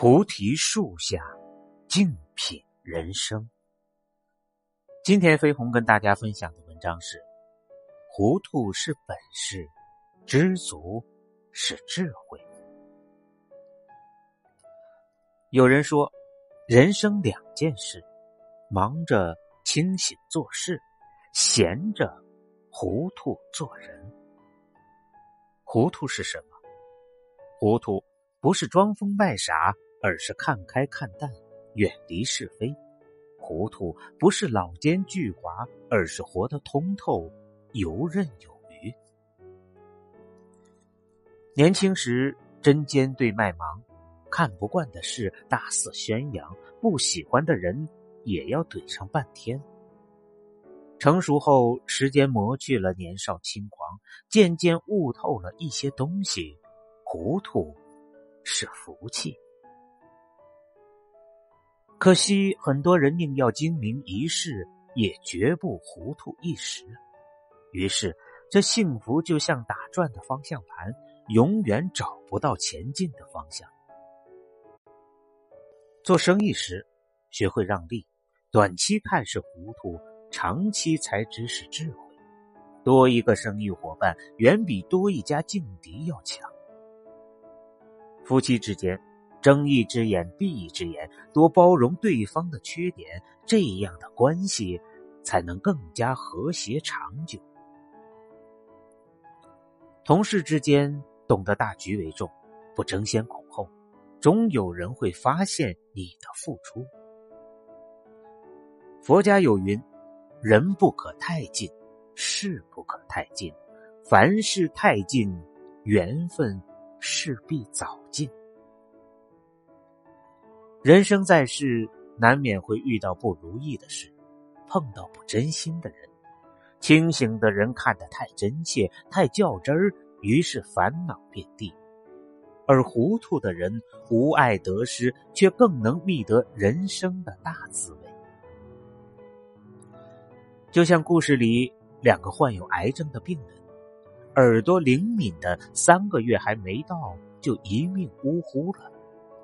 菩提树下，静品人生。今天飞鸿跟大家分享的文章是：糊涂是本事，知足是智慧。有人说，人生两件事：忙着清醒做事，闲着糊涂做人。糊涂是什么？糊涂。不是装疯卖傻，而是看开看淡，远离是非。糊涂不是老奸巨猾，而是活得通透，游刃有余。年轻时针尖对麦芒，看不惯的事大肆宣扬，不喜欢的人也要怼上半天。成熟后，时间磨去了年少轻狂，渐渐悟透了一些东西，糊涂。是福气，可惜很多人宁要精明一世，也绝不糊涂一时。于是，这幸福就像打转的方向盘，永远找不到前进的方向。做生意时，学会让利，短期看是糊涂，长期才知是智慧。多一个生意伙伴，远比多一家劲敌要强。夫妻之间，睁一只眼闭一只眼，多包容对方的缺点，这样的关系才能更加和谐长久。同事之间，懂得大局为重，不争先恐后，总有人会发现你的付出。佛家有云：“人不可太近，事不可太近，凡事太近，缘分。”势必早尽。人生在世，难免会遇到不如意的事，碰到不真心的人。清醒的人看得太真切、太较真儿，于是烦恼遍地；而糊涂的人无爱得失，却更能觅得人生的大滋味。就像故事里两个患有癌症的病人。耳朵灵敏的，三个月还没到就一命呜呼了；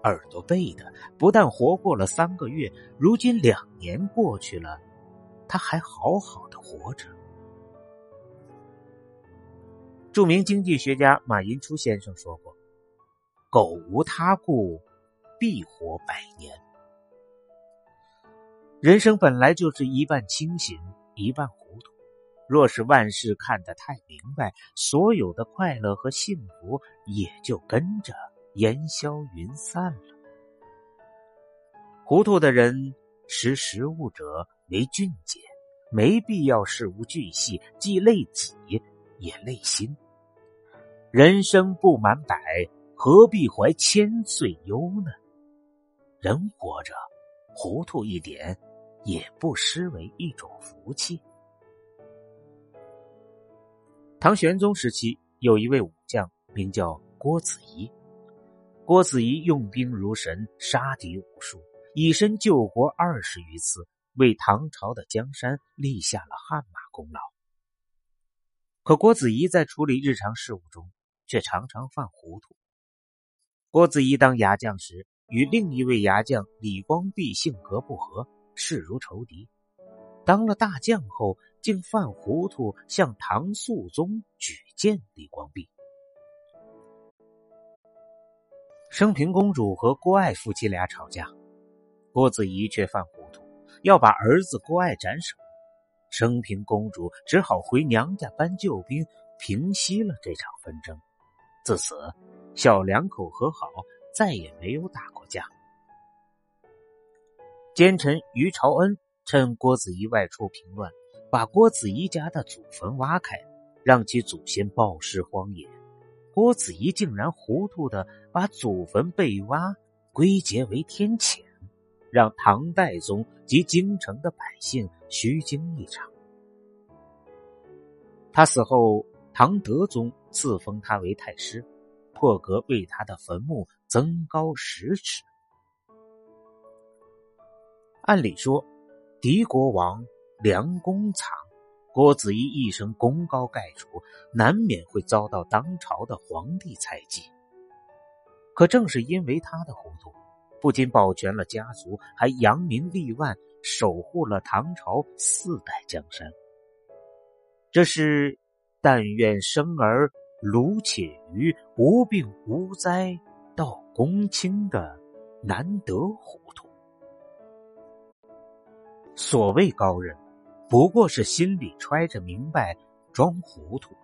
耳朵背的，不但活过了三个月，如今两年过去了，他还好好的活着。著名经济学家马寅初先生说过：“苟无他故，必活百年。”人生本来就是一半清醒，一半糊涂。若是万事看得太明白，所有的快乐和幸福也就跟着烟消云散了。糊涂的人识时务者为俊杰，没必要事无巨细，既累己也累心。人生不满百，何必怀千岁忧呢？人活着，糊涂一点，也不失为一种福气。唐玄宗时期，有一位武将名叫郭子仪。郭子仪用兵如神，杀敌无数，以身救国二十余次，为唐朝的江山立下了汗马功劳。可郭子仪在处理日常事务中，却常常犯糊涂。郭子仪当牙将时，与另一位牙将李光弼性格不合，势如仇敌。当了大将后，竟犯糊涂，向唐肃宗举荐李光弼。升平公主和郭爱夫妻俩吵架，郭子仪却犯糊涂，要把儿子郭爱斩首。升平公主只好回娘家搬救兵，平息了这场纷争。自此，小两口和好，再也没有打过架。奸臣于朝恩趁郭子仪外出平乱。把郭子仪家的祖坟挖开，让其祖先暴尸荒野。郭子仪竟然糊涂的把祖坟被挖归结为天谴，让唐代宗及京城的百姓虚惊一场。他死后，唐德宗赐封他为太师，破格为他的坟墓增高十尺。按理说，敌国王。梁公藏，郭子仪一生功高盖主，难免会遭到当朝的皇帝猜忌。可正是因为他的糊涂，不仅保全了家族，还扬名立万，守护了唐朝四代江山。这是“但愿生儿卢且愚，无病无灾到公卿”的难得糊涂。所谓高人，不过是心里揣着明白，装糊涂。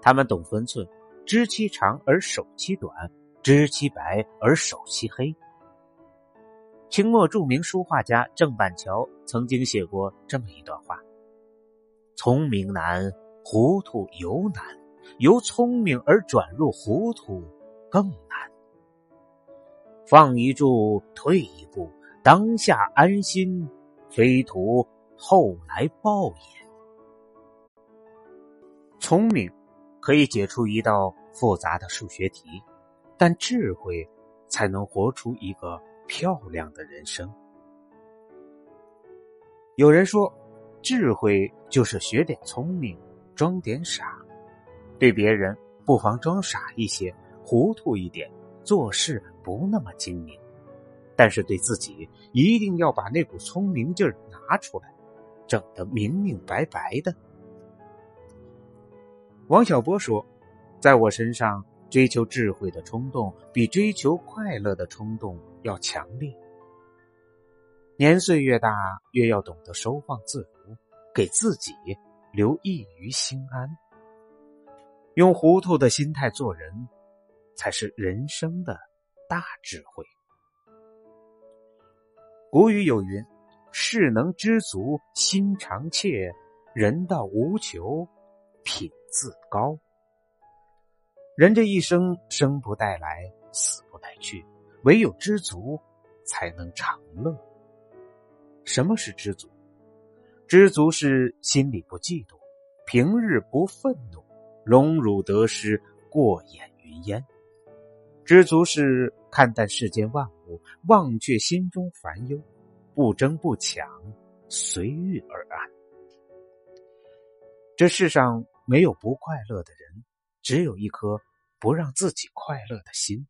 他们懂分寸，知其长而守其短，知其白而守其黑。清末著名书画家郑板桥曾经写过这么一段话：“聪明难，糊涂尤难；由聪明而转入糊涂更难。放一注，退一步，当下安心，非图后来报也。聪明可以解出一道复杂的数学题，但智慧才能活出一个。”漂亮的人生。有人说，智慧就是学点聪明，装点傻。对别人不妨装傻一些，糊涂一点，做事不那么精明。但是对自己，一定要把那股聪明劲儿拿出来，整得明明白白的。王小波说：“在我身上。”追求智慧的冲动比追求快乐的冲动要强烈。年岁越大，越要懂得收放自如，给自己留一余心安。用糊涂的心态做人，才是人生的大智慧。古语有云：“事能知足，心常怯；人到无求，品自高。”人这一生，生不带来，死不带去，唯有知足，才能长乐。什么是知足？知足是心里不嫉妒，平日不愤怒，荣辱得失过眼云烟。知足是看淡世间万物，忘却心中烦忧，不争不抢，随遇而安。这世上没有不快乐的人。只有一颗不让自己快乐的心。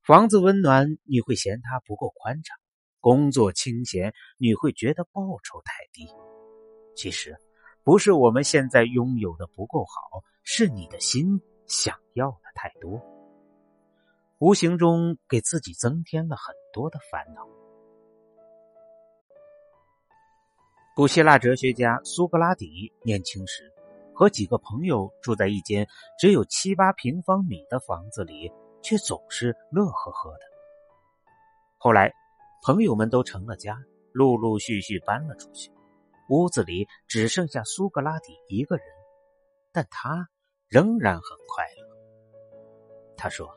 房子温暖，你会嫌它不够宽敞；工作清闲，你会觉得报酬太低。其实，不是我们现在拥有的不够好，是你的心想要的太多，无形中给自己增添了很多的烦恼。古希腊哲学家苏格拉底年轻时。和几个朋友住在一间只有七八平方米的房子里，却总是乐呵呵的。后来，朋友们都成了家，陆陆续续搬了出去，屋子里只剩下苏格拉底一个人，但他仍然很快乐。他说：“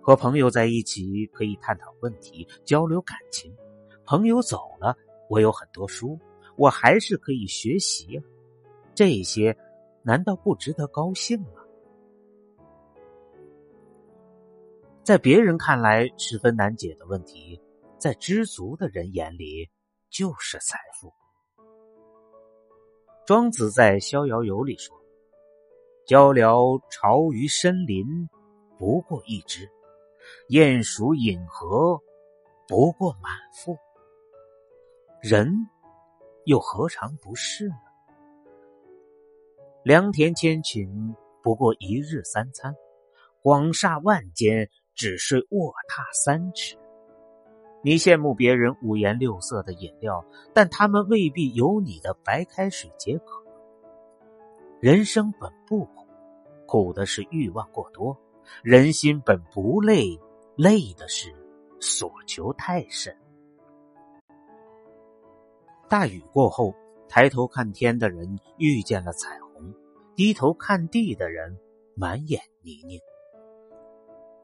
和朋友在一起可以探讨问题、交流感情。朋友走了，我有很多书，我还是可以学习。”这些难道不值得高兴吗？在别人看来十分难解的问题，在知足的人眼里就是财富。庄子在《逍遥游》里说：“鹪鹩巢于深林，不过一枝；鼹鼠饮河，不过满腹。”人又何尝不是呢？良田千顷，不过一日三餐；广厦万间，只睡卧榻三尺。你羡慕别人五颜六色的饮料，但他们未必有你的白开水解渴。人生本不苦，苦的是欲望过多；人心本不累，累的是所求太甚。大雨过后，抬头看天的人遇见了彩虹。低头看地的人，满眼泥泞。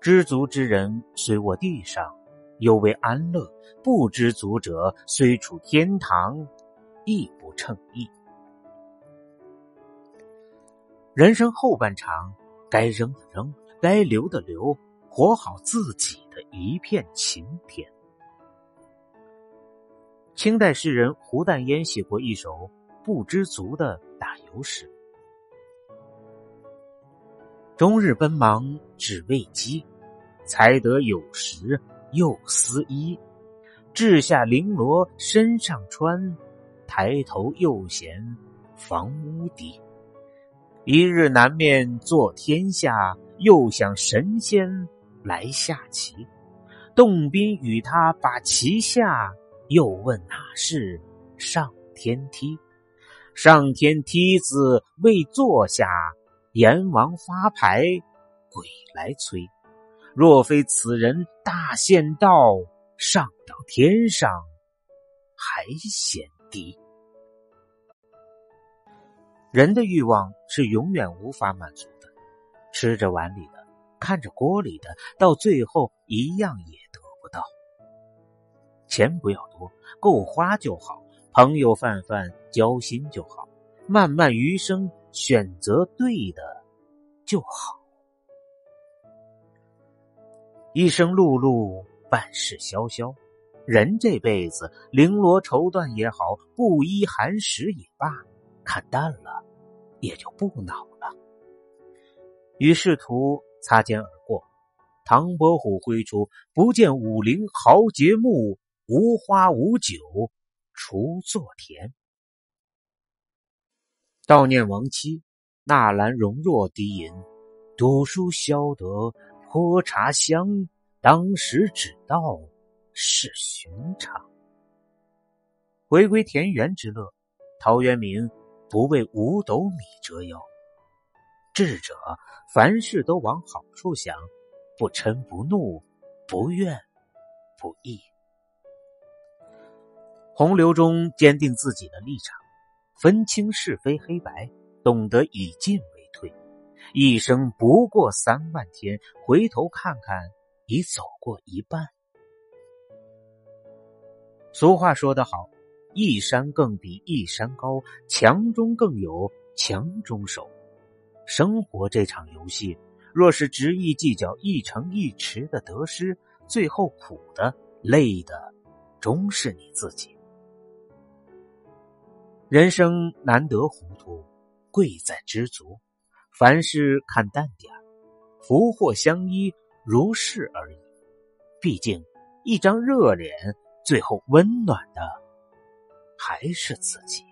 知足之人虽卧地上，犹为安乐；不知足者，虽处天堂，亦不称意。人生后半场，该扔的扔，该留的留，活好自己的一片晴天。清代诗人胡淡烟写过一首《不知足》的打油诗。终日奔忙只为饥，才得有时又思衣。掷下绫罗身上穿，抬头又嫌房屋低。一日南面坐天下，又想神仙来下棋。洞宾与他把棋下，又问哪是上天梯？上天梯子未坐下，阎王发牌，鬼来催。若非此人大限到，上到天上还嫌低。人的欲望是永远无法满足的，吃着碗里的，看着锅里的，到最后一样也。钱不要多，够花就好；朋友泛泛交心就好；漫漫余生，选择对的就好。一生碌碌，半世萧萧。人这辈子，绫罗绸缎也好，布衣寒食也罢，看淡了，也就不恼了。与仕途擦肩而过，唐伯虎挥出“不见武陵豪杰墓，无花无酒锄作田”。悼念亡妻，纳兰容若低吟：“赌书消得。”泼茶香，当时只道是寻常。回归田园之乐，陶渊明不为五斗米折腰。智者凡事都往好处想，不嗔不怒，不怨不义。洪流中坚定自己的立场，分清是非黑白，懂得以进为退。一生不过三万天，回头看看，已走过一半。俗话说得好：“一山更比一山高，强中更有强中手。”生活这场游戏，若是执意计较一城一池的得失，最后苦的、累的，终是你自己。人生难得糊涂，贵在知足。凡事看淡点福祸相依，如是而已。毕竟，一张热脸，最后温暖的还是自己。